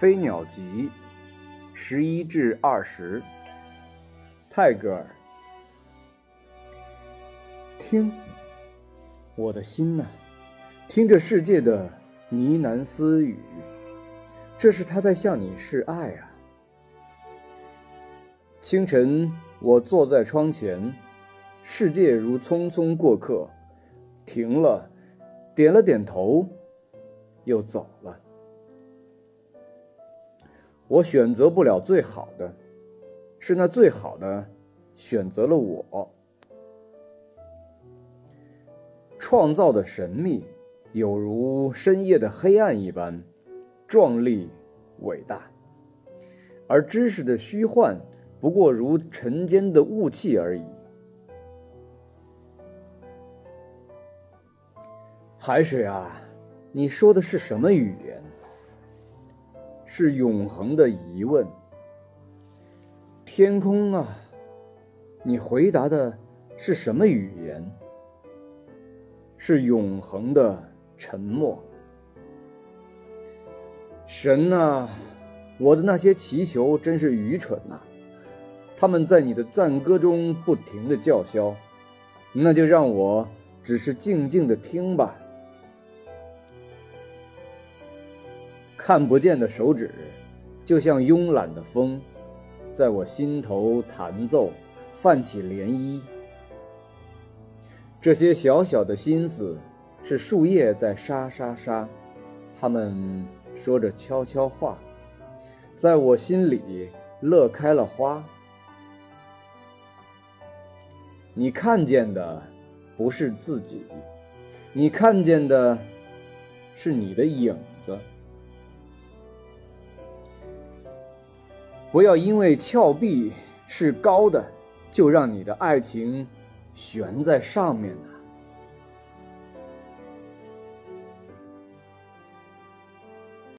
飞鸟集，十一至二十。泰戈尔，听，我的心呐，听着世界的呢喃私语，这是他在向你示爱啊。清晨，我坐在窗前，世界如匆匆过客，停了，点了点头，又走了。我选择不了最好的。是那最好的，选择了我。创造的神秘，有如深夜的黑暗一般，壮丽伟大；而知识的虚幻，不过如尘间的雾气而已。海水啊，你说的是什么语言？是永恒的疑问。天空啊，你回答的是什么语言？是永恒的沉默。神啊，我的那些祈求真是愚蠢呐！他们在你的赞歌中不停的叫嚣，那就让我只是静静的听吧。看不见的手指，就像慵懒的风。在我心头弹奏，泛起涟漪。这些小小的心思，是树叶在沙沙沙，它们说着悄悄话，在我心里乐开了花。你看见的不是自己，你看见的是你的影子。不要因为峭壁是高的，就让你的爱情悬在上面呢。